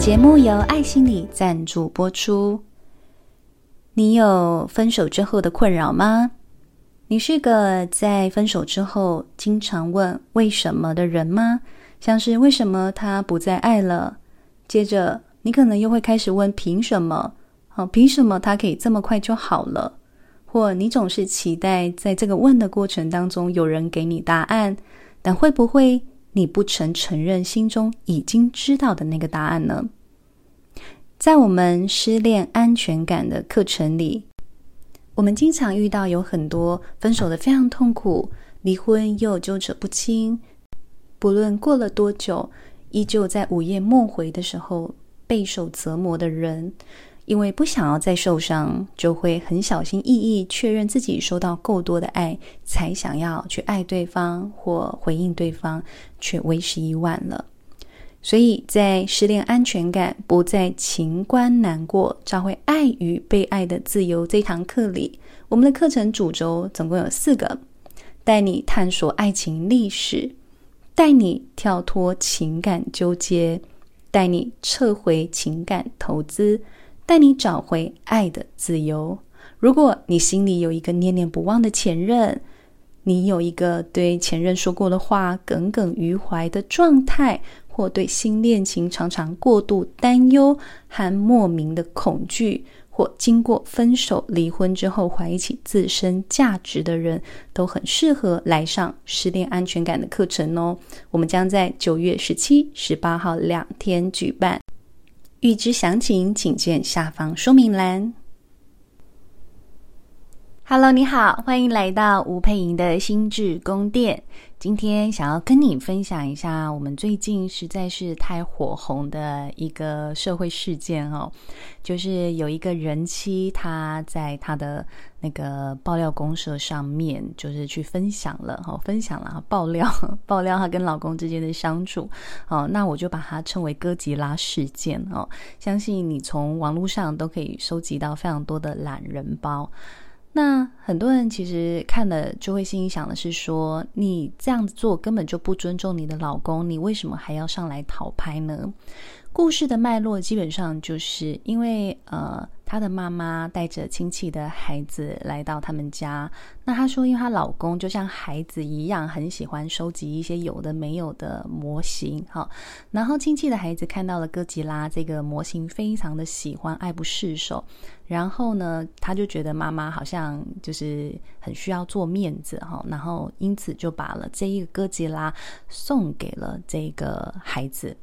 节目由爱心理赞助播出。你有分手之后的困扰吗？你是个在分手之后经常问为什么的人吗？像是为什么他不再爱了？接着你可能又会开始问凭什么？好，凭什么他可以这么快就好了？或你总是期待在这个问的过程当中有人给你答案，但会不会你不曾承认心中已经知道的那个答案呢？在我们失恋安全感的课程里，我们经常遇到有很多分手的非常痛苦，离婚又纠扯不清，不论过了多久，依旧在午夜梦回的时候备受折磨的人。因为不想要再受伤，就会很小心翼翼确认自己收到够多的爱，才想要去爱对方或回应对方，却为时已晚了。所以在失恋安全感不再情关难过，找回爱与被爱的自由这堂课里，我们的课程主轴总共有四个：带你探索爱情历史，带你跳脱情感纠结，带你撤回情感投资。带你找回爱的自由。如果你心里有一个念念不忘的前任，你有一个对前任说过的话耿耿于怀的状态，或对新恋情常常过度担忧和莫名的恐惧，或经过分手、离婚之后怀疑起自身价值的人，都很适合来上失恋安全感的课程哦。我们将在九月十七、十八号两天举办。预知详情，请见下方说明栏。Hello，你好，欢迎来到吴佩莹的心智宫殿。今天想要跟你分享一下我们最近实在是太火红的一个社会事件哦，就是有一个人妻，她在她的那个爆料公社上面，就是去分享了哈，分享了爆料 爆料她跟老公之间的相处哦，那我就把它称为哥吉拉事件哦。相信你从网络上都可以收集到非常多的懒人包。那很多人其实看了就会心里想的是说，你这样子做根本就不尊重你的老公，你为什么还要上来讨拍呢？故事的脉络基本上就是因为呃。她的妈妈带着亲戚的孩子来到他们家。那她说，因为她老公就像孩子一样，很喜欢收集一些有的没有的模型。好，然后亲戚的孩子看到了哥吉拉这个模型，非常的喜欢，爱不释手。然后呢，他就觉得妈妈好像就是很需要做面子哈，然后因此就把了这一个哥吉拉送给了这个孩子。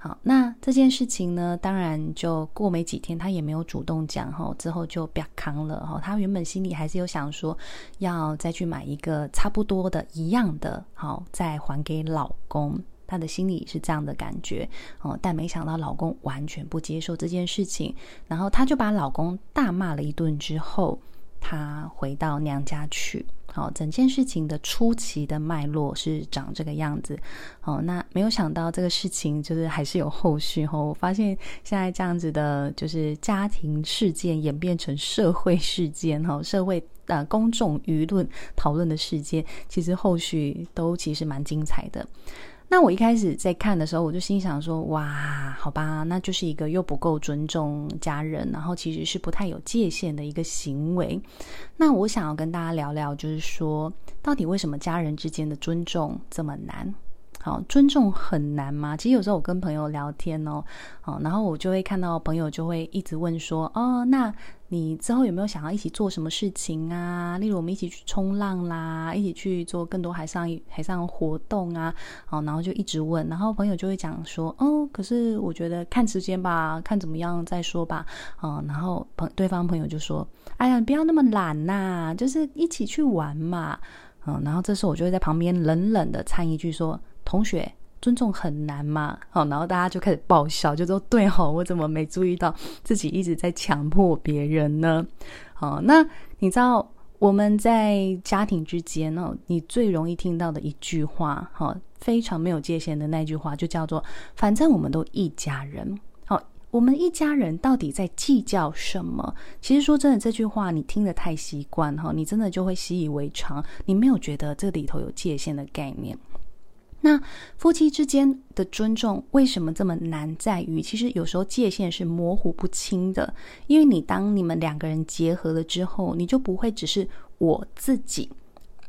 好，那这件事情呢，当然就过没几天，他也没有主动讲哈，之后就别康了哈。他原本心里还是有想说，要再去买一个差不多的一样的，好，再还给老公。他的心里是这样的感觉哦，但没想到老公完全不接受这件事情，然后他就把老公大骂了一顿之后，他回到娘家去。好，整件事情的初期的脉络是长这个样子。哦，那没有想到这个事情就是还是有后续。哈，我发现现在这样子的，就是家庭事件演变成社会事件，哈，社会呃公众舆论讨论的事件，其实后续都其实蛮精彩的。那我一开始在看的时候，我就心想说：“哇，好吧，那就是一个又不够尊重家人，然后其实是不太有界限的一个行为。”那我想要跟大家聊聊，就是说，到底为什么家人之间的尊重这么难？好，尊重很难吗？其实有时候我跟朋友聊天哦，好，然后我就会看到朋友就会一直问说：“哦，那你之后有没有想要一起做什么事情啊？例如我们一起去冲浪啦，一起去做更多海上海上活动啊？”好，然后就一直问，然后朋友就会讲说：“哦，可是我觉得看时间吧，看怎么样再说吧。”嗯，然后朋对方朋友就说：“哎呀，你不要那么懒呐，就是一起去玩嘛。”嗯，然后这时候我就会在旁边冷冷的掺一句说。同学，尊重很难吗？好，然后大家就开始爆笑，就说：“对吼，我怎么没注意到自己一直在强迫别人呢？”好，那你知道我们在家庭之间呢，你最容易听到的一句话，哈，非常没有界限的那句话，就叫做“反正我们都一家人”。好，我们一家人到底在计较什么？其实说真的，这句话你听得太习惯哈，你真的就会习以为常，你没有觉得这里头有界限的概念。那夫妻之间的尊重为什么这么难？在于其实有时候界限是模糊不清的，因为你当你们两个人结合了之后，你就不会只是我自己，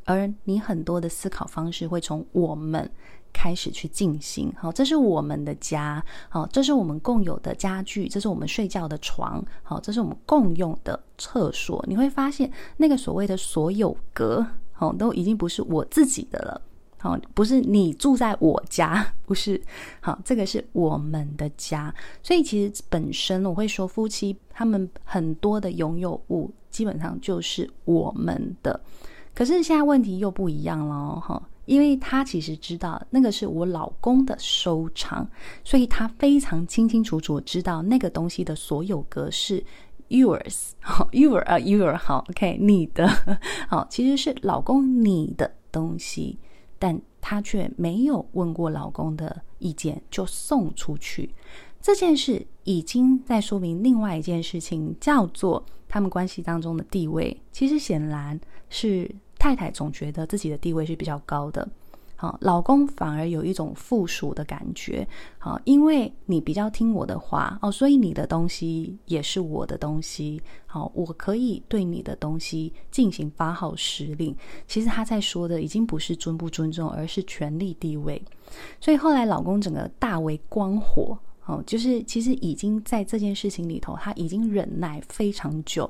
而你很多的思考方式会从我们开始去进行。好，这是我们的家，好，这是我们共有的家具，这是我们睡觉的床，好，这是我们共用的厕所。你会发现那个所谓的所有格，好，都已经不是我自己的了。好，不是你住在我家，不是。好，这个是我们的家。所以其实本身我会说，夫妻他们很多的拥有物基本上就是我们的。可是现在问题又不一样了，哈，因为他其实知道那个是我老公的收藏，所以他非常清清楚楚知道那个东西的所有格式 yours，好，your 啊 your 好，OK，你的，好，其实是老公你的东西。但她却没有问过老公的意见就送出去，这件事已经在说明另外一件事情，叫做他们关系当中的地位。其实显然是太太总觉得自己的地位是比较高的。好，老公反而有一种附属的感觉。好，因为你比较听我的话哦，所以你的东西也是我的东西。好，我可以对你的东西进行发号施令。其实他在说的已经不是尊不尊重，而是权力地位。所以后来老公整个大为光火。哦，就是其实已经在这件事情里头，他已经忍耐非常久。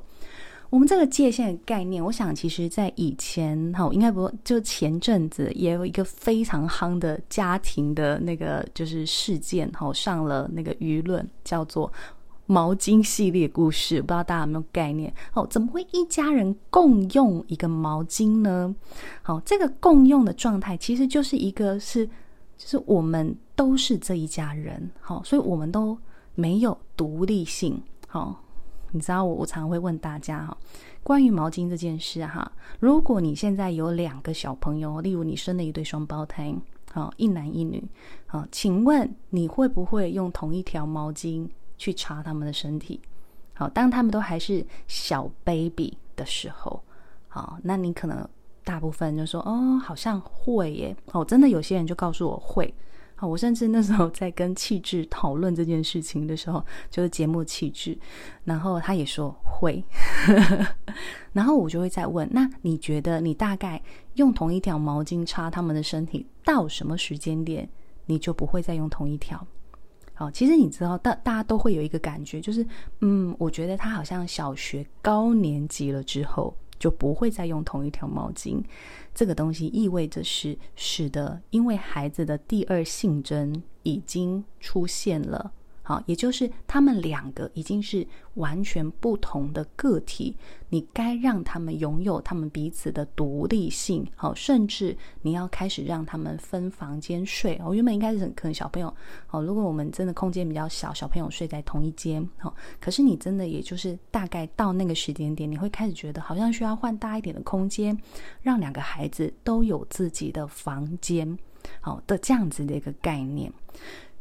我们这个界限的概念，我想其实在以前哈，应该不就前阵子也有一个非常夯的家庭的那个就是事件哈，上了那个舆论，叫做毛巾系列故事，不知道大家有没有概念？哦，怎么会一家人共用一个毛巾呢？好，这个共用的状态其实就是一个是，就是我们都是这一家人，好，所以我们都没有独立性，好。你知道我，我常会问大家哈，关于毛巾这件事哈，如果你现在有两个小朋友，例如你生了一对双胞胎，好，一男一女，好，请问你会不会用同一条毛巾去擦他们的身体？好，当他们都还是小 baby 的时候，好，那你可能大部分就说，哦，好像会耶，哦，真的有些人就告诉我会。好，我甚至那时候在跟气质讨论这件事情的时候，就是节目气质，然后他也说会，然后我就会再问，那你觉得你大概用同一条毛巾擦他们的身体，到什么时间点你就不会再用同一条？好，其实你知道，大大家都会有一个感觉，就是嗯，我觉得他好像小学高年级了之后。就不会再用同一条毛巾，这个东西意味着是使得，因为孩子的第二性征已经出现了。好，也就是他们两个已经是完全不同的个体，你该让他们拥有他们彼此的独立性。好，甚至你要开始让他们分房间睡。我原本应该是很可能小朋友，好，如果我们真的空间比较小，小朋友睡在同一间，好，可是你真的也就是大概到那个时间点，你会开始觉得好像需要换大一点的空间，让两个孩子都有自己的房间，好的这样子的一个概念。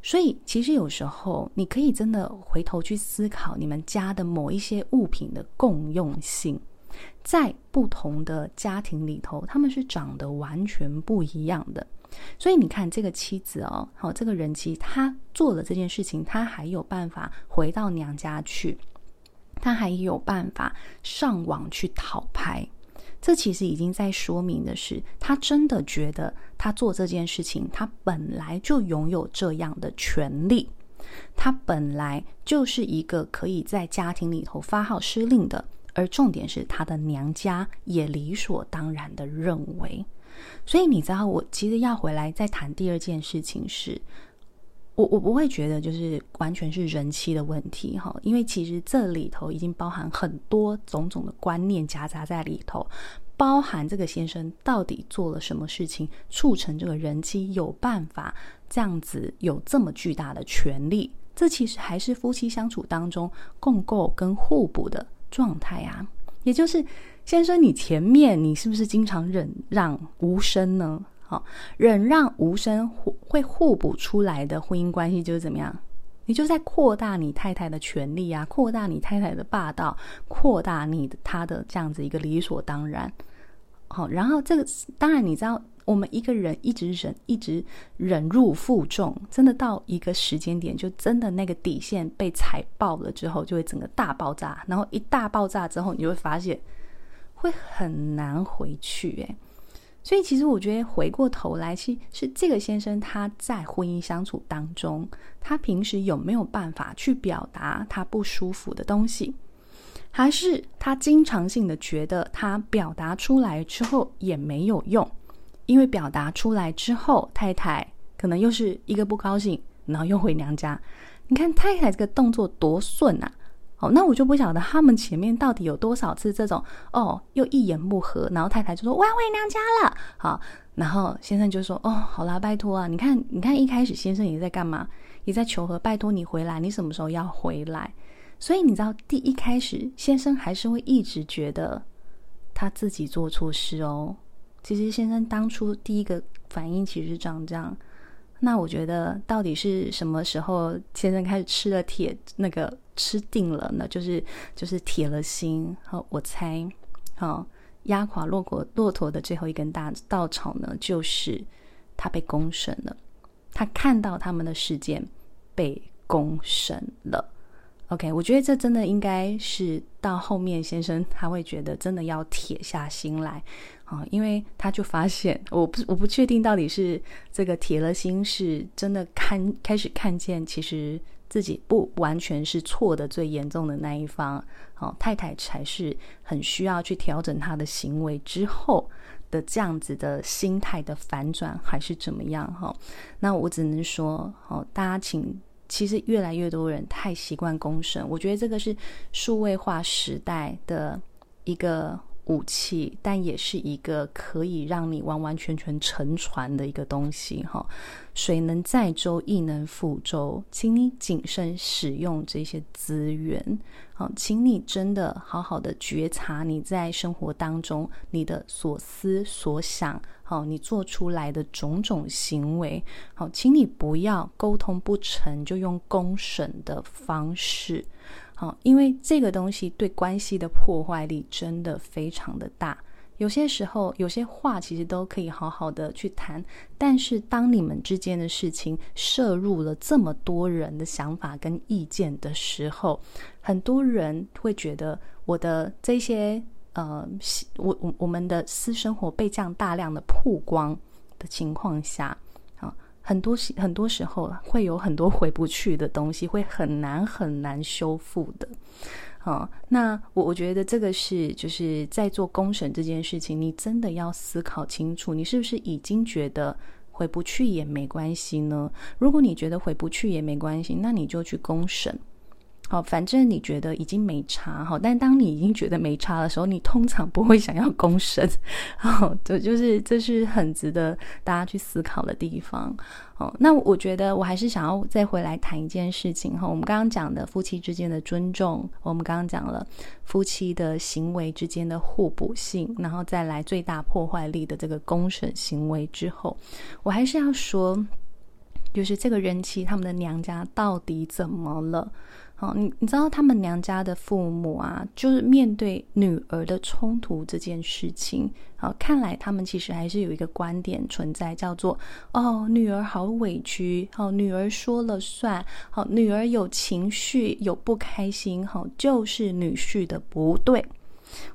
所以，其实有时候你可以真的回头去思考，你们家的某一些物品的共用性，在不同的家庭里头，他们是长得完全不一样的。所以你看，这个妻子哦，好，这个人妻，她做了这件事情，她还有办法回到娘家去，她还有办法上网去讨拍。这其实已经在说明的是，他真的觉得他做这件事情，他本来就拥有这样的权利，他本来就是一个可以在家庭里头发号施令的，而重点是他的娘家也理所当然的认为。所以你知道，我其实要回来再谈第二件事情是。我我不会觉得就是完全是人妻的问题哈，因为其实这里头已经包含很多种种的观念夹杂在里头，包含这个先生到底做了什么事情，促成这个人妻有办法这样子有这么巨大的权利，这其实还是夫妻相处当中共构跟互补的状态啊，也就是先生，你前面你是不是经常忍让无声呢？好，忍让无声会互补出来的婚姻关系就是怎么样？你就在扩大你太太的权利啊，扩大你太太的霸道，扩大你的他的这样子一个理所当然。好，然后这个当然你知道，我们一个人一直忍，一直忍辱负重，真的到一个时间点，就真的那个底线被踩爆了之后，就会整个大爆炸。然后一大爆炸之后，你就会发现会很难回去。哎，所以其实我觉得回过头来，其实是这个先生他在婚姻相处当中，他平时有没有办法去表达他不舒服的东西？还是他经常性的觉得他表达出来之后也没有用，因为表达出来之后，太太可能又是一个不高兴，然后又回娘家。你看太太这个动作多顺啊！哦，那我就不晓得他们前面到底有多少次这种哦，又一言不合，然后太太就说我要回娘家了。好，然后先生就说哦，好啦，拜托啊，你看，你看一开始先生也在干嘛？也在求和，拜托你回来，你什么时候要回来？所以你知道，第一开始先生还是会一直觉得他自己做错事哦。其实先生当初第一个反应其实是这样这样。那我觉得到底是什么时候先生开始吃了铁那个吃定了呢？就是就是铁了心。好，我猜，好压垮骆驼骆驼的最后一根大稻草呢，就是他被公审了。他看到他们的事件被公审了。OK，我觉得这真的应该是到后面先生他会觉得真的要铁下心来啊，因为他就发现，我不我不确定到底是这个铁了心是真的看开始看见，其实自己不完全是错的最严重的那一方，哦，太太才是很需要去调整他的行为之后的这样子的心态的反转，还是怎么样哈？那我只能说，哦，大家请。其实越来越多人太习惯公审，我觉得这个是数位化时代的一个武器，但也是一个可以让你完完全全沉船的一个东西哈。水能载舟，亦能覆舟，请你谨慎使用这些资源。好，请你真的好好的觉察你在生活当中你的所思所想。好，你做出来的种种行为，好，请你不要沟通不成就用公审的方式，好，因为这个东西对关系的破坏力真的非常的大。有些时候，有些话其实都可以好好的去谈，但是当你们之间的事情摄入了这么多人的想法跟意见的时候，很多人会觉得我的这些。呃，我我我们的私生活被这样大量的曝光的情况下，很多时很多时候会有很多回不去的东西，会很难很难修复的。好，那我我觉得这个是就是在做公审这件事情，你真的要思考清楚，你是不是已经觉得回不去也没关系呢？如果你觉得回不去也没关系，那你就去公审。好，反正你觉得已经没差，好，但当你已经觉得没差的时候，你通常不会想要公审，好，这就是这是很值得大家去思考的地方。好，那我觉得我还是想要再回来谈一件事情哈，我们刚刚讲的夫妻之间的尊重，我们刚刚讲了夫妻的行为之间的互补性，然后再来最大破坏力的这个公审行为之后，我还是要说，就是这个人妻他们的娘家到底怎么了？好，你你知道他们娘家的父母啊，就是面对女儿的冲突这件事情，好，看来他们其实还是有一个观点存在，叫做哦，女儿好委屈，好，女儿说了算，好，女儿有情绪有不开心，好，就是女婿的不对。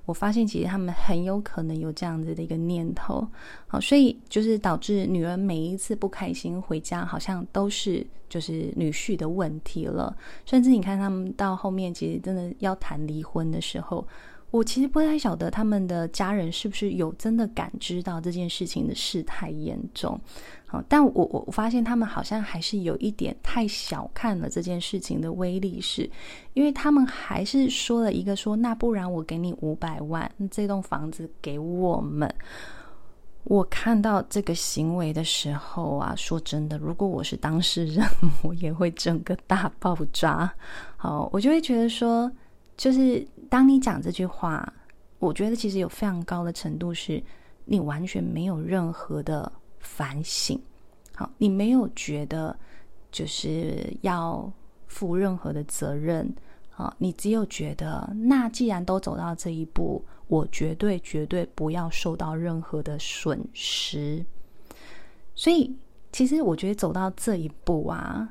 我发现其实他们很有可能有这样子的一个念头，好，所以就是导致女儿每一次不开心回家，好像都是就是女婿的问题了。甚至你看他们到后面，其实真的要谈离婚的时候。我其实不太晓得他们的家人是不是有真的感知到这件事情的事态严重，好，但我我发现他们好像还是有一点太小看了这件事情的威力，是因为他们还是说了一个说，那不然我给你五百万，这栋房子给我们。我看到这个行为的时候啊，说真的，如果我是当事人，我也会整个大爆炸。好，我就会觉得说。就是当你讲这句话，我觉得其实有非常高的程度是，你完全没有任何的反省，好，你没有觉得就是要负任何的责任，啊，你只有觉得，那既然都走到这一步，我绝对绝对不要受到任何的损失，所以，其实我觉得走到这一步啊，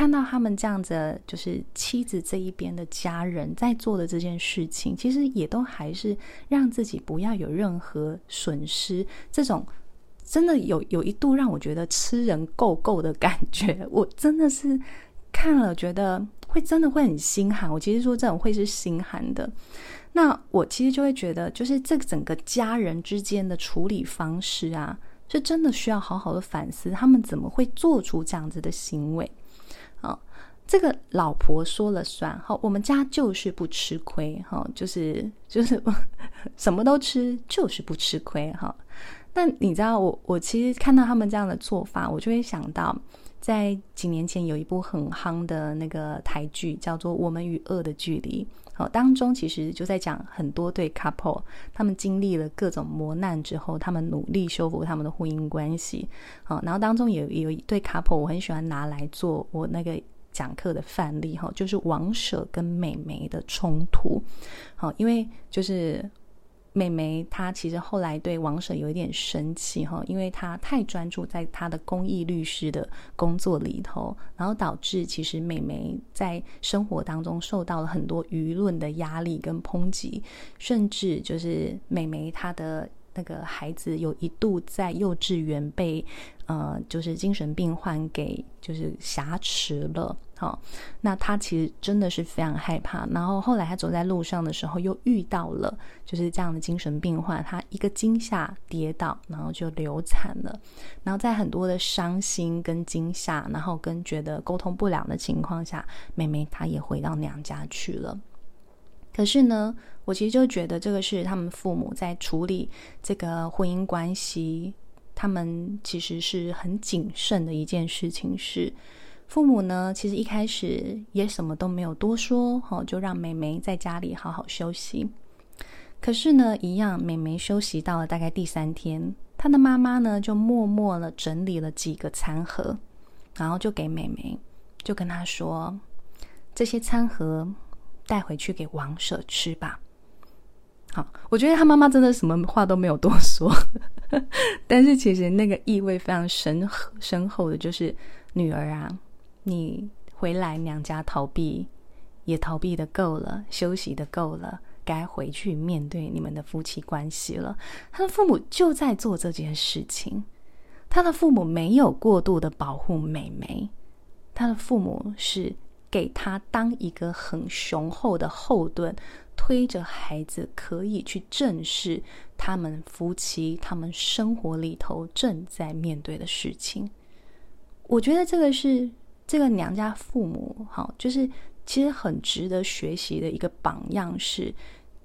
看到他们这样子，就是妻子这一边的家人在做的这件事情，其实也都还是让自己不要有任何损失。这种真的有有一度让我觉得吃人够够的感觉，我真的是看了觉得会真的会很心寒。我其实说这种会是心寒的。那我其实就会觉得，就是这整个家人之间的处理方式啊。是真的需要好好的反思，他们怎么会做出这样子的行为？这个老婆说了算，哈，我们家就是不吃亏，哈，就是 就是什么都吃，就是不吃亏，哈。那你知道，我我其实看到他们这样的做法，我就会想到，在几年前有一部很夯的那个台剧，叫做《我们与恶的距离》。好当中其实就在讲很多对 couple，他们经历了各种磨难之后，他们努力修复他们的婚姻关系。好，然后当中有有一对 couple，我很喜欢拿来做我那个讲课的范例哈，就是王舍跟美眉的冲突。好，因为就是。美眉她其实后来对王舍有一点生气哈，因为她太专注在她的公益律师的工作里头，然后导致其实美眉在生活当中受到了很多舆论的压力跟抨击，甚至就是美眉她的。那个孩子有一度在幼稚园被呃，就是精神病患给就是挟持了，好、哦，那他其实真的是非常害怕。然后后来他走在路上的时候，又遇到了就是这样的精神病患，他一个惊吓跌倒，然后就流产了。然后在很多的伤心跟惊吓，然后跟觉得沟通不了的情况下，妹妹她也回到娘家去了。可是呢，我其实就觉得这个是他们父母在处理这个婚姻关系，他们其实是很谨慎的一件事情。是父母呢，其实一开始也什么都没有多说，哈，就让妹妹在家里好好休息。可是呢，一样，妹妹休息到了大概第三天，她的妈妈呢就默默的整理了几个餐盒，然后就给妹妹，就跟她说，这些餐盒。带回去给王舍吃吧。好，我觉得他妈妈真的什么话都没有多说，但是其实那个意味非常深深厚的，就是女儿啊，你回来娘家逃避，也逃避得够了，休息得够了，该回去面对你们的夫妻关系了。他的父母就在做这件事情，他的父母没有过度的保护妹妹，他的父母是。给他当一个很雄厚的后盾，推着孩子可以去正视他们夫妻、他们生活里头正在面对的事情。我觉得这个是这个娘家父母，哈，就是其实很值得学习的一个榜样是，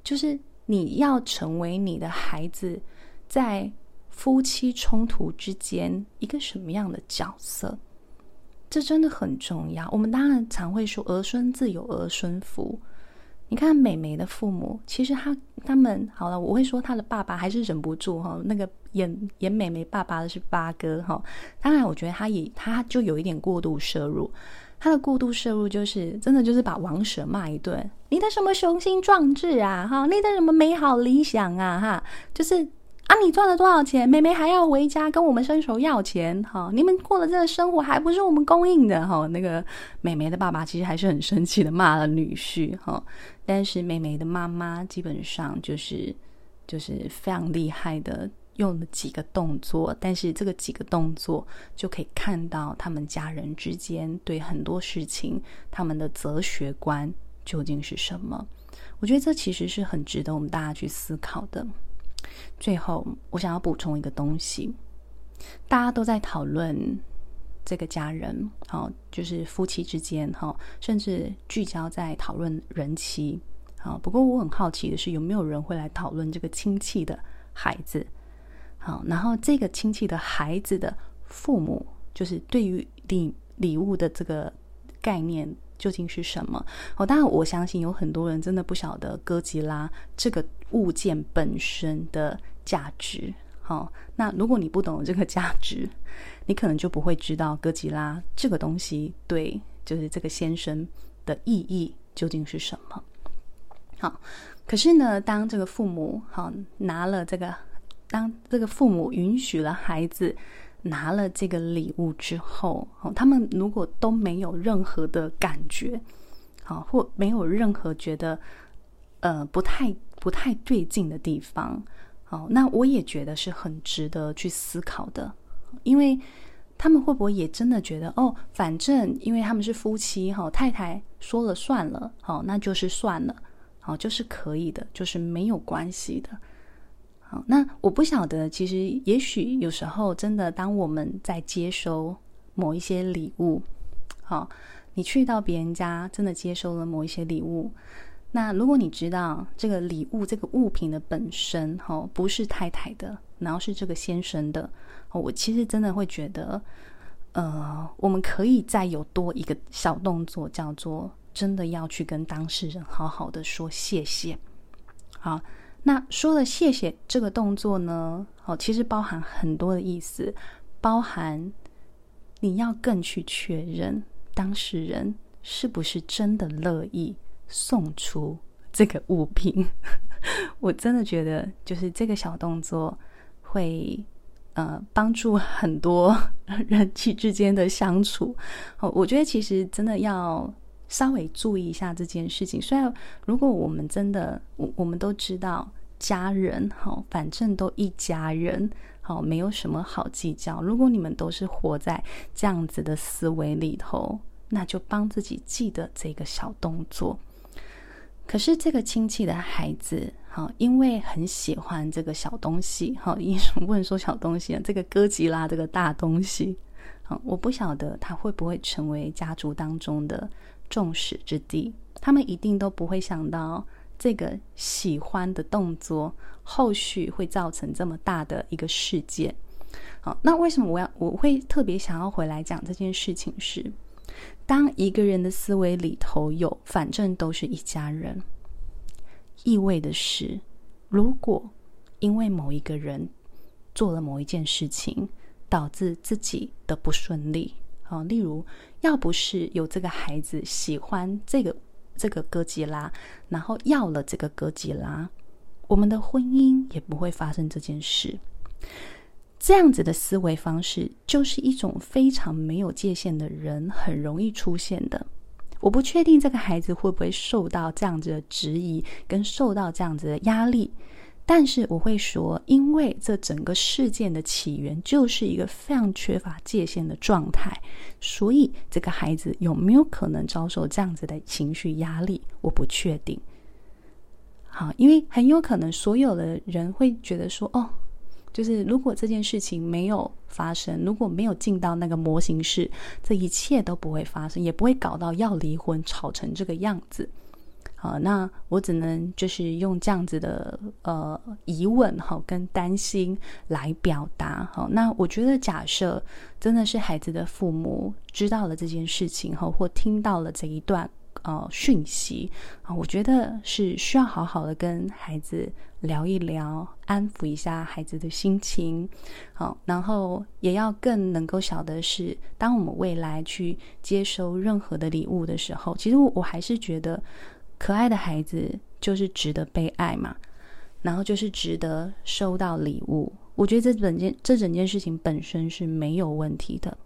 就是你要成为你的孩子在夫妻冲突之间一个什么样的角色。这真的很重要。我们当然常会说“儿孙自有儿孙福”。你看美眉的父母，其实他他们好了，我会说他的爸爸还是忍不住哈。那个演演美眉爸爸的是八哥哈。当然，我觉得他也他就有一点过度摄入。他的过度摄入就是真的就是把王蛇骂一顿。你的什么雄心壮志啊哈？你的什么美好理想啊哈？就是。啊！你赚了多少钱？妹妹还要回家跟我们伸手要钱，哈！你们过了这个生活还不是我们供应的，哈！那个妹妹的爸爸其实还是很生气的，骂了女婿，哈！但是妹妹的妈妈基本上就是就是非常厉害的，用了几个动作，但是这个几个动作就可以看到他们家人之间对很多事情他们的哲学观究竟是什么？我觉得这其实是很值得我们大家去思考的。最后，我想要补充一个东西，大家都在讨论这个家人，好，就是夫妻之间，哈，甚至聚焦在讨论人妻，好。不过我很好奇的是，有没有人会来讨论这个亲戚的孩子？好，然后这个亲戚的孩子的父母，就是对于礼礼物的这个概念。究竟是什么？哦，当然，我相信有很多人真的不晓得哥吉拉这个物件本身的价值。好，那如果你不懂这个价值，你可能就不会知道哥吉拉这个东西对，就是这个先生的意义究竟是什么。好，可是呢，当这个父母好拿了这个，当这个父母允许了孩子拿了这个礼物之后，哦，他们如果都没有任何的感觉，好，或没有任何觉得呃不太不太对劲的地方，好，那我也觉得是很值得去思考的，因为他们会不会也真的觉得哦，反正因为他们是夫妻，哈，太太说了算了，好，那就是算了，好，就是可以的，就是没有关系的。那我不晓得，其实也许有时候真的，当我们在接收某一些礼物，好，你去到别人家，真的接收了某一些礼物，那如果你知道这个礼物这个物品的本身，哈，不是太太的，然后是这个先生的，我其实真的会觉得，呃，我们可以再有多一个小动作，叫做真的要去跟当事人好好的说谢谢，好。那说了谢谢这个动作呢，哦，其实包含很多的意思，包含你要更去确认当事人是不是真的乐意送出这个物品。我真的觉得，就是这个小动作会呃帮助很多 人际之间的相处。哦，我觉得其实真的要。稍微注意一下这件事情。虽然如果我们真的，我我们都知道家人，好，反正都一家人，好，没有什么好计较。如果你们都是活在这样子的思维里头，那就帮自己记得这个小动作。可是这个亲戚的孩子，好，因为很喜欢这个小东西，好，为什么不能说小东西啊？这个哥吉拉这个大东西，我不晓得他会不会成为家族当中的。众矢之的，他们一定都不会想到这个喜欢的动作后续会造成这么大的一个事件。好，那为什么我要我会特别想要回来讲这件事情是？当一个人的思维里头有反正都是一家人，意味的是，如果因为某一个人做了某一件事情，导致自己的不顺利。好，例如，要不是有这个孩子喜欢这个这个哥吉拉，然后要了这个哥吉拉，我们的婚姻也不会发生这件事。这样子的思维方式，就是一种非常没有界限的人很容易出现的。我不确定这个孩子会不会受到这样子的质疑，跟受到这样子的压力。但是我会说，因为这整个事件的起源就是一个非常缺乏界限的状态，所以这个孩子有没有可能遭受这样子的情绪压力，我不确定。好，因为很有可能所有的人会觉得说，哦，就是如果这件事情没有发生，如果没有进到那个模型室，这一切都不会发生，也不会搞到要离婚，吵成这个样子。好，那我只能就是用这样子的呃疑问哈，跟担心来表达。好，那我觉得假设真的是孩子的父母知道了这件事情后，或听到了这一段呃讯息啊，我觉得是需要好好的跟孩子聊一聊，安抚一下孩子的心情。好，然后也要更能够晓得是，当我们未来去接收任何的礼物的时候，其实我我还是觉得。可爱的孩子就是值得被爱嘛，然后就是值得收到礼物。我觉得这整件这整件事情本身是没有问题的，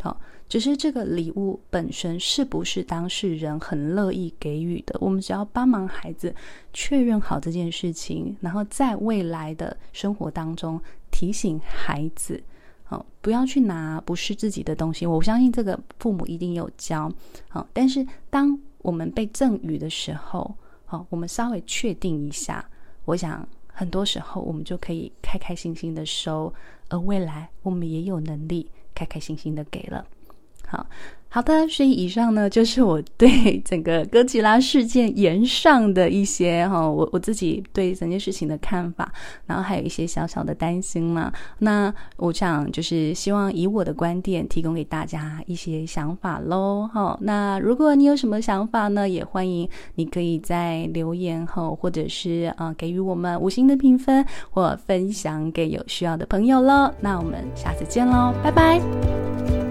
好，只是这个礼物本身是不是当事人很乐意给予的？我们只要帮忙孩子确认好这件事情，然后在未来的生活当中提醒孩子，好，不要去拿不是自己的东西。我相信这个父母一定有教，好，但是当。我们被赠予的时候，好，我们稍微确定一下，我想很多时候我们就可以开开心心的收，而未来我们也有能力开开心心的给了，好。好的，所以以上呢 就是我对整个哥吉拉事件炎上的一些哈，我我自己对整件事情的看法，然后还有一些小小的担心嘛。那我想就是希望以我的观点提供给大家一些想法喽。哈，那如果你有什么想法呢，也欢迎你可以在留言后，或者是啊给予我们五星的评分，或分享给有需要的朋友喽。那我们下次见喽，拜拜。